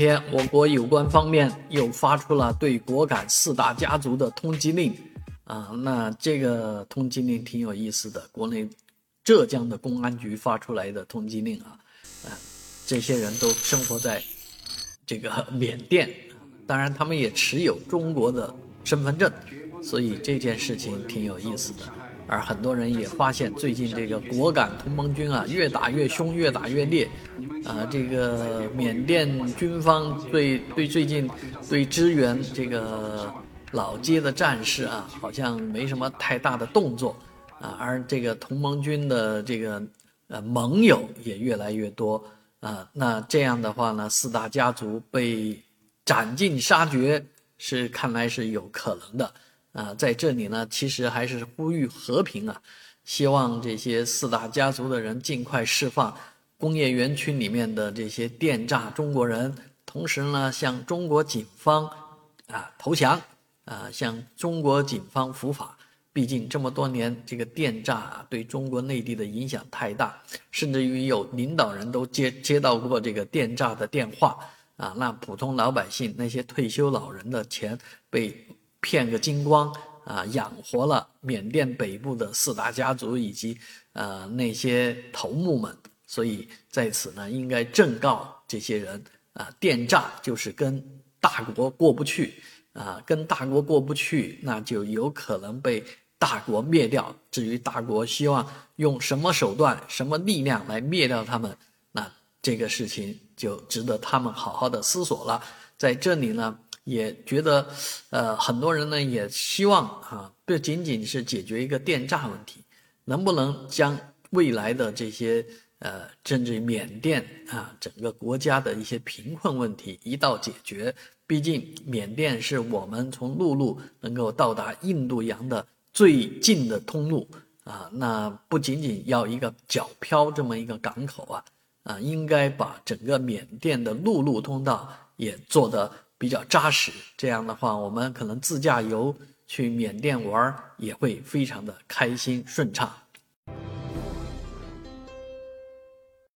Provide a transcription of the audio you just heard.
天，我国有关方面又发出了对果敢四大家族的通缉令，啊，那这个通缉令挺有意思的，国内浙江的公安局发出来的通缉令啊，啊，这些人都生活在这个 缅甸，当然他们也持有中国的身份证，所以这件事情挺有意思的。而很多人也发现，最近这个果敢同盟军啊，越打越凶，越打越烈，啊，这个缅甸军方对对最近对支援这个老街的战士啊，好像没什么太大的动作，啊，而这个同盟军的这个呃盟友也越来越多，啊，那这样的话呢，四大家族被斩尽杀绝是看来是有可能的。啊，在这里呢，其实还是呼吁和平啊，希望这些四大家族的人尽快释放工业园区里面的这些电诈中国人，同时呢，向中国警方啊投降，啊向中国警方伏法。毕竟这么多年，这个电诈对中国内地的影响太大，甚至于有领导人都接接到过这个电诈的电话啊，那普通老百姓那些退休老人的钱被。骗个精光啊，养活了缅甸北部的四大家族以及呃那些头目们，所以在此呢，应该正告这些人啊，电诈就是跟大国过不去啊，跟大国过不去，那就有可能被大国灭掉。至于大国希望用什么手段、什么力量来灭掉他们，那这个事情就值得他们好好的思索了。在这里呢。也觉得，呃，很多人呢也希望啊，不仅仅是解决一个电诈问题，能不能将未来的这些呃，甚至于缅甸啊，整个国家的一些贫困问题一道解决？毕竟缅甸是我们从陆路能够到达印度洋的最近的通路啊，那不仅仅要一个皎漂这么一个港口啊，啊，应该把整个缅甸的陆路通道也做得。比较扎实，这样的话，我们可能自驾游去缅甸玩也会非常的开心顺畅。